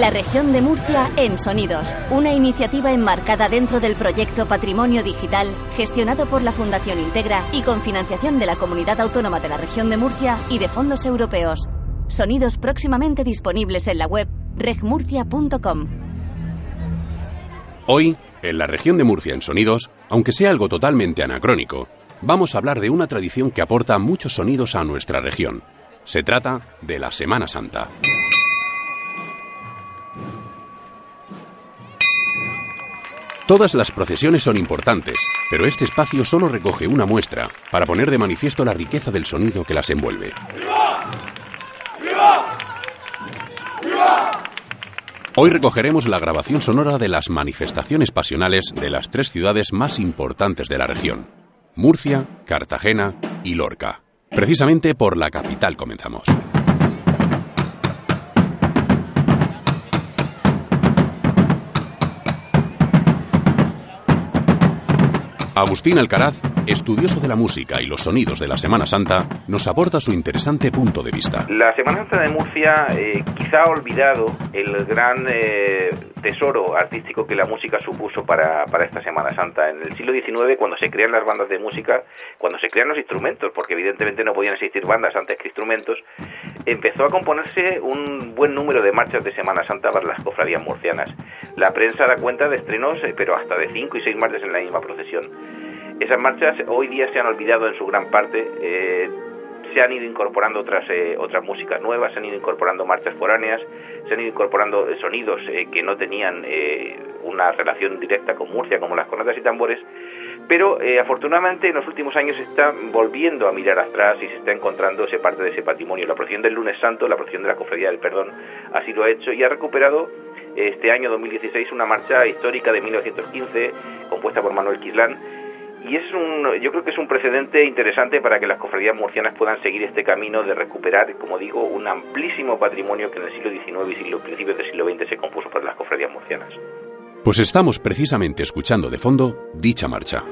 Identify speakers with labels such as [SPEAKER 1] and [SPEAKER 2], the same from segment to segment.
[SPEAKER 1] La región de Murcia en Sonidos, una iniciativa enmarcada dentro del proyecto Patrimonio Digital, gestionado por la Fundación Integra y con financiación de la Comunidad Autónoma de la región de Murcia y de fondos europeos. Sonidos próximamente disponibles en la web regmurcia.com.
[SPEAKER 2] Hoy, en la región de Murcia en Sonidos, aunque sea algo totalmente anacrónico, vamos a hablar de una tradición que aporta muchos sonidos a nuestra región. Se trata de la Semana Santa. Todas las procesiones son importantes, pero este espacio solo recoge una muestra para poner de manifiesto la riqueza del sonido que las envuelve. Hoy recogeremos la grabación sonora de las manifestaciones pasionales de las tres ciudades más importantes de la región, Murcia, Cartagena y Lorca. Precisamente por la capital comenzamos. Agustín Alcaraz, estudioso de la música y los sonidos de la Semana Santa, nos aporta su interesante punto de vista.
[SPEAKER 3] La Semana Santa de Murcia eh, quizá ha olvidado el gran eh, tesoro artístico que la música supuso para, para esta Semana Santa. En el siglo XIX, cuando se crean las bandas de música, cuando se crean los instrumentos, porque evidentemente no podían existir bandas antes que instrumentos, empezó a componerse un buen número de marchas de Semana Santa para las cofradías murcianas. La prensa da cuenta de estrenos, eh, pero hasta de cinco y seis marchas en la misma procesión. Esas marchas hoy día se han olvidado en su gran parte. Eh, se han ido incorporando otras eh, otras músicas nuevas, se han ido incorporando marchas foráneas, se han ido incorporando sonidos que no tenían una relación directa con Murcia, como las cornetas y tambores, pero afortunadamente en los últimos años se está volviendo a mirar atrás y se está encontrando ese parte de ese patrimonio. La procesión del lunes santo, la procesión de la cofradía del perdón, así lo ha hecho y ha recuperado este año 2016 una marcha histórica de 1915 compuesta por Manuel Quislán y es un, yo creo que es un precedente interesante para que las cofradías murcianas puedan seguir este camino de recuperar, como digo, un amplísimo patrimonio que en el siglo XIX y siglo, principios del siglo XX se compuso por las cofradías murcianas.
[SPEAKER 2] Pues estamos precisamente escuchando de fondo dicha marcha.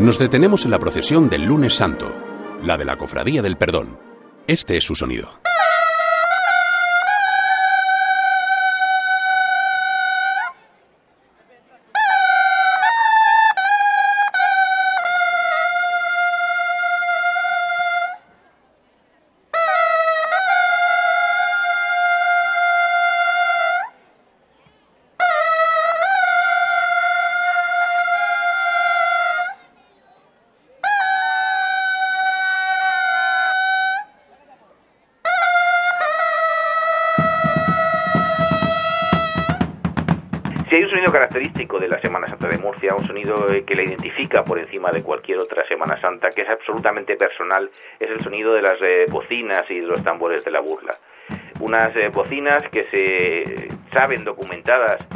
[SPEAKER 2] Nos detenemos en la procesión del lunes santo, la de la Cofradía del Perdón. Este es su sonido.
[SPEAKER 3] Un sonido eh, que la identifica por encima de cualquier otra Semana Santa, que es absolutamente personal, es el sonido de las eh, bocinas y de los tambores de la burla. Unas eh, bocinas que se saben documentadas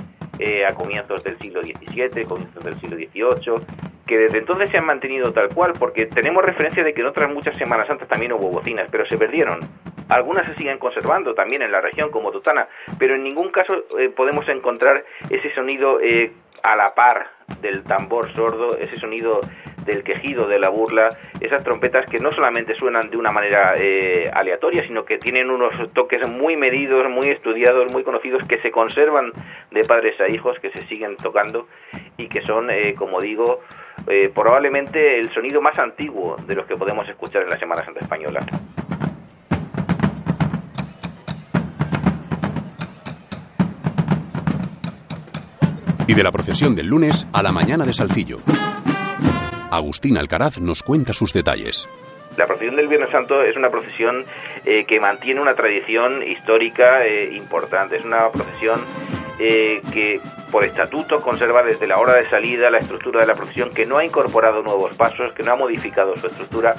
[SPEAKER 3] a comienzos del siglo XVII, comienzos del siglo XVIII, que desde entonces se han mantenido tal cual, porque tenemos referencia de que en otras muchas Semanas Santas también hubo bocinas, pero se perdieron. Algunas se siguen conservando también en la región como Totana, pero en ningún caso eh, podemos encontrar ese sonido eh, a la par del tambor sordo, ese sonido del quejido, de la burla, esas trompetas que no solamente suenan de una manera eh, aleatoria, sino que tienen unos toques muy medidos, muy estudiados, muy conocidos, que se conservan de padres a hijos, que se siguen tocando y que son, eh, como digo, eh, probablemente el sonido más antiguo de los que podemos escuchar en la Semana Santa Española.
[SPEAKER 2] Y de la procesión del lunes a la mañana de Salcillo. Agustín Alcaraz nos cuenta sus detalles.
[SPEAKER 3] La procesión del Viernes Santo es una procesión eh, que mantiene una tradición histórica eh, importante. Es una procesión eh, que por estatuto conserva desde la hora de salida la estructura de la procesión, que no ha incorporado nuevos pasos, que no ha modificado su estructura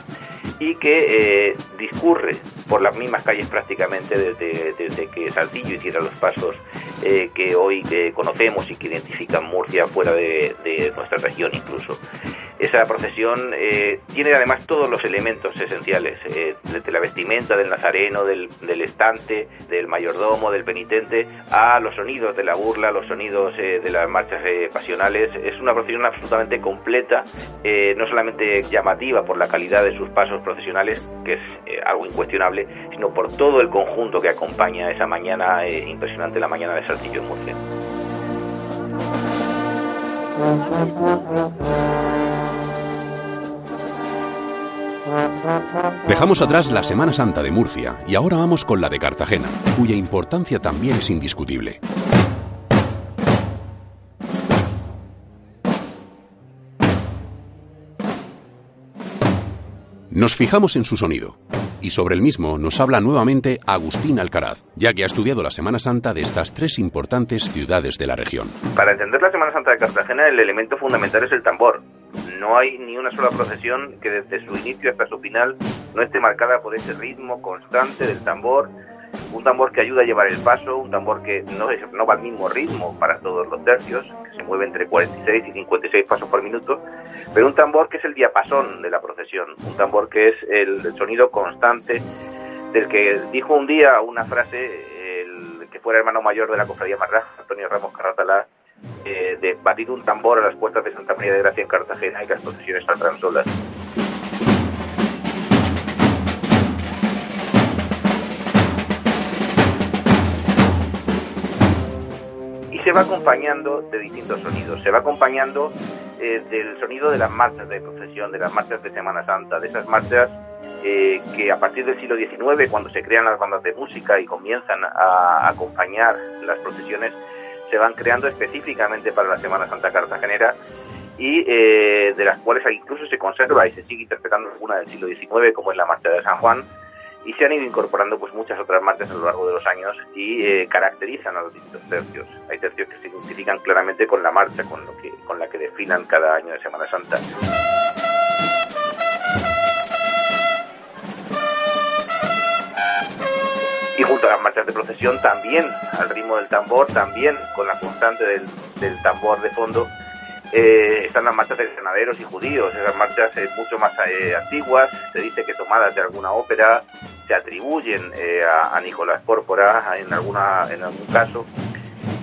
[SPEAKER 3] y que discurre por las mismas calles prácticamente desde, desde que Saltillo hiciera los pasos eh, que hoy conocemos y que identifican Murcia fuera de nuestra región incluso. Esa procesión eh, tiene además todos los elementos esenciales, eh, desde la vestimenta del nazareno, del, del, estante, del mayordomo, del penitente, a los sonidos de la burla, los sonidos eh, de las marchas pasionales. Es una procesión absolutamente completa, no solamente llamativa por la calidad de sus pasos procesionales, que es algo incuestionable, sino por todo el conjunto que acompaña esa mañana impresionante, la mañana de Saltillo en Murcia.
[SPEAKER 2] Dejamos atrás la Semana Santa de Murcia y ahora vamos con la de Cartagena, cuya importancia también es indiscutible. Nos fijamos en su sonido y sobre el mismo nos habla nuevamente Agustín Alcaraz, ya que ha estudiado la Semana Santa de estas tres importantes ciudades de la región.
[SPEAKER 3] Para entender la Semana Santa de Cartagena el elemento fundamental es el tambor. No hay ni una sola procesión que desde su inicio hasta su final no esté marcada por ese ritmo constante del tambor, un tambor que ayuda a llevar el paso, un tambor que no, es, no va al mismo ritmo para todos los tercios, que se mueve entre 46 y 56 pasos por minuto, pero un tambor que es el diapasón de la procesión, un tambor que es el, sonido constante del que dijo un día una frase el que fuera hermano mayor de la cofradía Marraja, Antonio Ramos Carratalá, eh, de batir un tambor a las puertas de Santa María de Gracia en Cartagena y que las procesiones saldrán solas. se va acompañando de distintos sonidos. Se va acompañando eh, del sonido de las marchas de procesión, de las marchas de Semana Santa, de esas marchas eh, que a partir del siglo XIX, cuando se crean las bandas de música y comienzan a acompañar las procesiones, se van creando específicamente para la Semana Santa cartagenera y eh, de las cuales incluso se conserva y se sigue interpretando alguna del siglo XIX, como es la Marcha de San Juan, y se han ido incorporando pues muchas otras marchas a lo largo de los años y eh, caracterizan a los distintos tercios. Hay tercios que se identifican claramente con la marcha, con lo que con la que desfilan cada año de Semana Santa. Las marchas de procesión también, al ritmo del tambor, también con la constante del, del tambor de fondo, eh, están las marchas de granaderos y judíos, esas marchas eh, mucho más eh, antiguas, se dice que tomadas de alguna ópera, se atribuyen eh, a, a, Nicolás Pórpora en, alguna, en algún caso,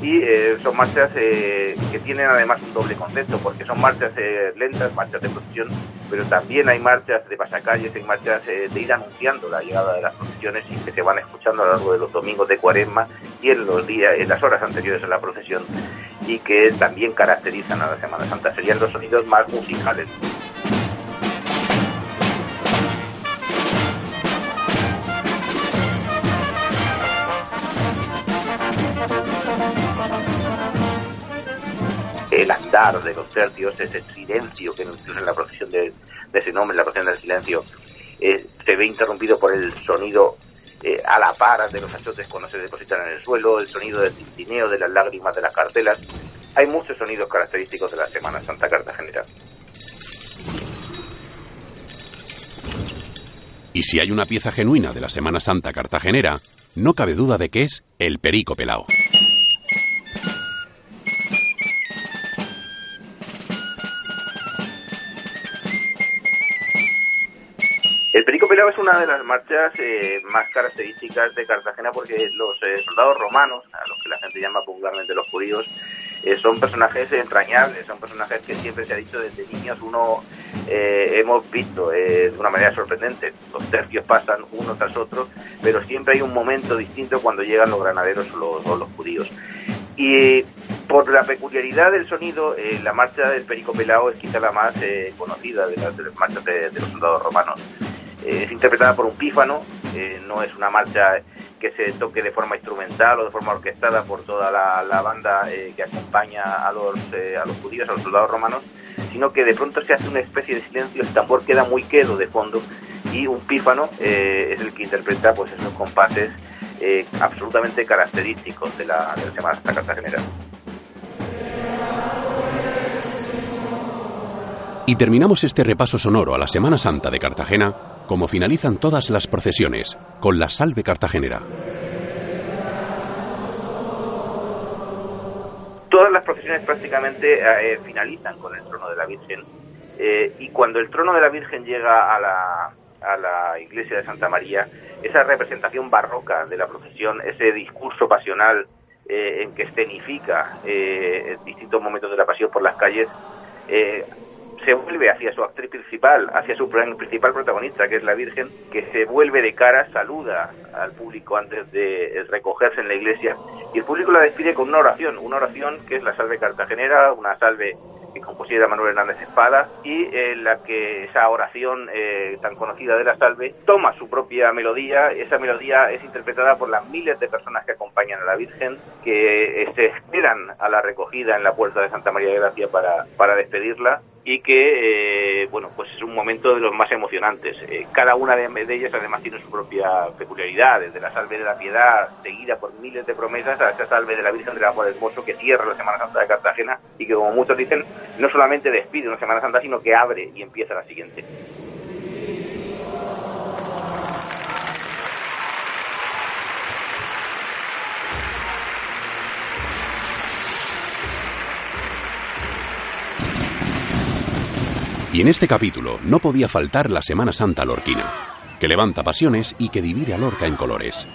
[SPEAKER 3] y son marchas que tienen además un doble concepto, porque son marchas lentas, marchas de procesión, pero también hay marchas de pasacalles, hay marchas de ir anunciando la llegada de las procesiones y que se van escuchando a lo largo de los domingos de cuaresma y en los días, en las horas anteriores a la procesión y que también caracterizan a la Semana Santa. Serían los sonidos más musicales. El andar de los tercios, ese silencio que incluso en la procesión de, ese nombre, la procesión del silencio, eh, se ve interrumpido por el sonido eh, a la par de los achotes cuando se depositan en el suelo, el sonido del tintineo de las lágrimas de las cartelas. Hay muchos sonidos característicos de la Semana Santa Cartagenera.
[SPEAKER 2] Y si hay una pieza genuina de la Semana Santa cartagenera, no cabe duda de que es el perico pelao.
[SPEAKER 3] Pelao es una de las marchas eh, más características de Cartagena porque los eh, soldados romanos, a los que la gente llama popularmente los judíos, eh, son personajes entrañables, son personajes que siempre se ha dicho desde niños uno eh, hemos visto de una manera sorprendente. Los tercios pasan uno tras otro, pero siempre hay un momento distinto cuando llegan los granaderos o los, judíos. Y por la peculiaridad del sonido, la marcha del Perico Pelao es quizá la más conocida de las, marchas de, los soldados romanos. Es interpretada por un pífano, no es una marcha que se toque de forma instrumental o de forma orquestada por toda la, banda eh, que acompaña a los, eh, a los judíos, a los soldados romanos, sino que de pronto se hace una especie de silencio, el tambor queda muy quedo de fondo y un pífano eh, es el que interpreta pues esos compases absolutamente característicos de la, de la Semana Cartagenera.
[SPEAKER 2] Y terminamos este repaso sonoro a la Semana Santa de Cartagena como finalizan todas las procesiones, con la salve cartagenera.
[SPEAKER 3] Todas las procesiones prácticamente eh, finalizan con el trono de la Virgen eh, y cuando el trono de la Virgen llega a la, a la iglesia de Santa María, esa representación barroca de la procesión, ese discurso pasional eh, en que escenifica distintos momentos de la pasión por las calles, se vuelve hacia su actriz principal, hacia su principal protagonista, que es la Virgen, que se vuelve de cara, saluda al público antes de recogerse en la iglesia, y el público la despide con una oración, una oración que es la salve cartagenera, una salve que compusiera Manuel Hernández Espada, y en la que esa oración eh, tan conocida de la salve toma su propia melodía, esa melodía es interpretada por las miles de personas que acompañan a la Virgen, que eh, se esperan a la recogida en la puerta de Santa María de Gracia para, para despedirla, y que, eh, bueno, pues es un momento de los más emocionantes. Eh, cada una de, ellas además tiene su propia peculiaridad, desde la salve de la piedad, seguida por miles de promesas, a esa salve de la Virgen del Amor Hermoso que cierra la Semana Santa de Cartagena y que, como muchos dicen, no solamente despide una Semana Santa, sino que abre y empieza la siguiente.
[SPEAKER 2] En este capítulo no podía faltar la Semana Santa lorquina, que levanta pasiones y que divide a Lorca en colores.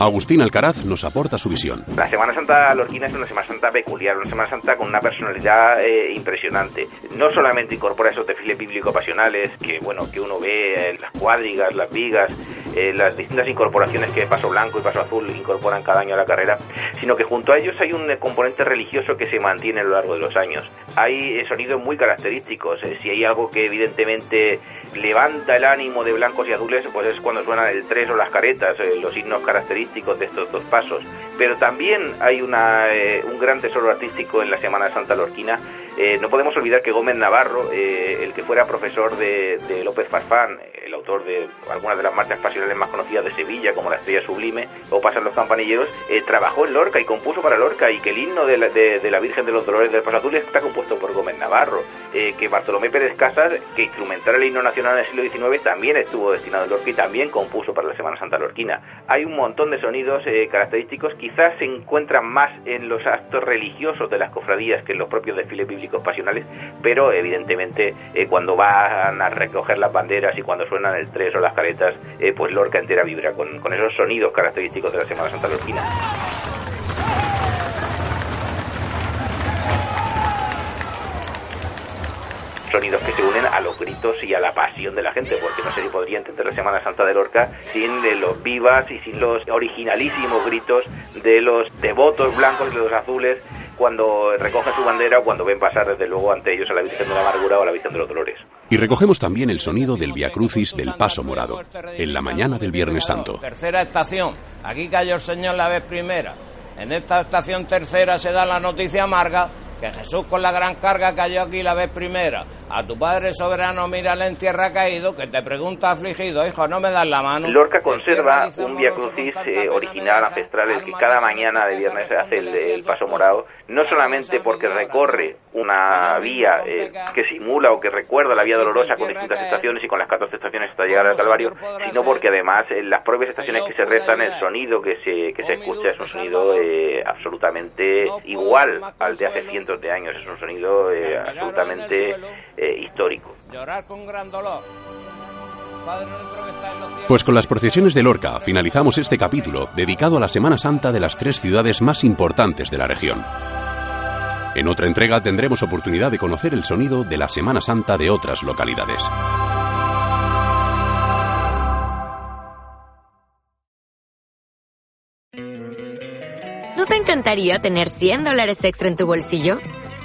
[SPEAKER 2] Agustín Alcaraz nos aporta su visión.
[SPEAKER 3] La Semana Santa lorquina es una Semana Santa peculiar, una Semana Santa con una personalidad eh, impresionante. No solamente incorpora esos desfiles bíblico-pasionales que, bueno, que uno ve en las cuadrigas, las vigas, eh, las distintas incorporaciones que Paso Blanco y Paso Azul incorporan cada año a la carrera, sino que junto a ellos hay un componente religioso que se mantiene a lo largo de los años. Hay eh, sonidos muy característicos. si hay algo que evidentemente levanta el ánimo de blancos y azules, pues es cuando suenan el tres o las caretas, los signos característicos de estos dos pasos. Pero también hay una, eh, un gran tesoro artístico en la Semana Santa Lorquina. Eh, no podemos olvidar que Gómez Navarro, eh, el que fuera profesor de, López Farfán, el autor de algunas de las marchas pasionales más conocidas de Sevilla, como la Estrella Sublime o Pasan los Campanilleros, eh, trabajó en Lorca y compuso para Lorca, y que el himno de la, Virgen de los Dolores del Paso Azul está compuesto por Gómez Navarro, que Bartolomé Pérez Casas, que instrumentara el himno nacional en el siglo XIX, también estuvo destinado en Lorca y también compuso para la Semana Santa Lorquina. Hay un montón de sonidos eh, característicos, quizás se encuentran más en los actos religiosos de las cofradías que en los propios desfiles bíblicos pasionales, pero evidentemente cuando van a recoger las banderas y cuando suenan en el 3 o las caretas, eh, pues Lorca entera vibra con, esos sonidos característicos de la Semana Santa Lorquina. sonidos que se unen a los gritos y a la pasión de la gente, porque no si podría entender la Semana Santa de Lorca sin los vivas y sin los originalísimos gritos de los devotos blancos y los azules cuando recogen su bandera o cuando ven pasar desde luego ante ellos a la Virgen de la Amargura o a la Virgen de los Dolores.
[SPEAKER 2] Y recogemos también el sonido del Via Crucis del Paso Morado, en la mañana del Viernes Santo.
[SPEAKER 4] Tercera estación, aquí cayó el Señor la vez primera. En esta estación tercera se da la noticia amarga que Jesús con la gran carga cayó aquí la vez primera. A tu Padre soberano mírale en tierra caído, que te pregunta afligido, hijo, no me das la mano.
[SPEAKER 3] Lorca conserva un Via Crucis eh, original, ancestral, el que cada mañana de viernes se hace el, paso morado, no solamente porque recorre una vía eh, que simula o que recuerda la vía dolorosa con distintas estaciones y con las 14 estaciones hasta llegar al Calvario, sino porque además en las propias estaciones que se rezan el sonido que se, que se escucha es un sonido eh, absolutamente igual al de hace cientos de años, es un sonido absolutamente eh, histórico.
[SPEAKER 4] Llorar con gran dolor.
[SPEAKER 2] Pues con las procesiones de Lorca finalizamos este capítulo dedicado a la Semana Santa de las tres ciudades más importantes de la región. En otra entrega tendremos oportunidad de conocer el sonido de la Semana Santa de otras localidades.
[SPEAKER 5] ¿No te encantaría tener 100 dólares extra en tu bolsillo?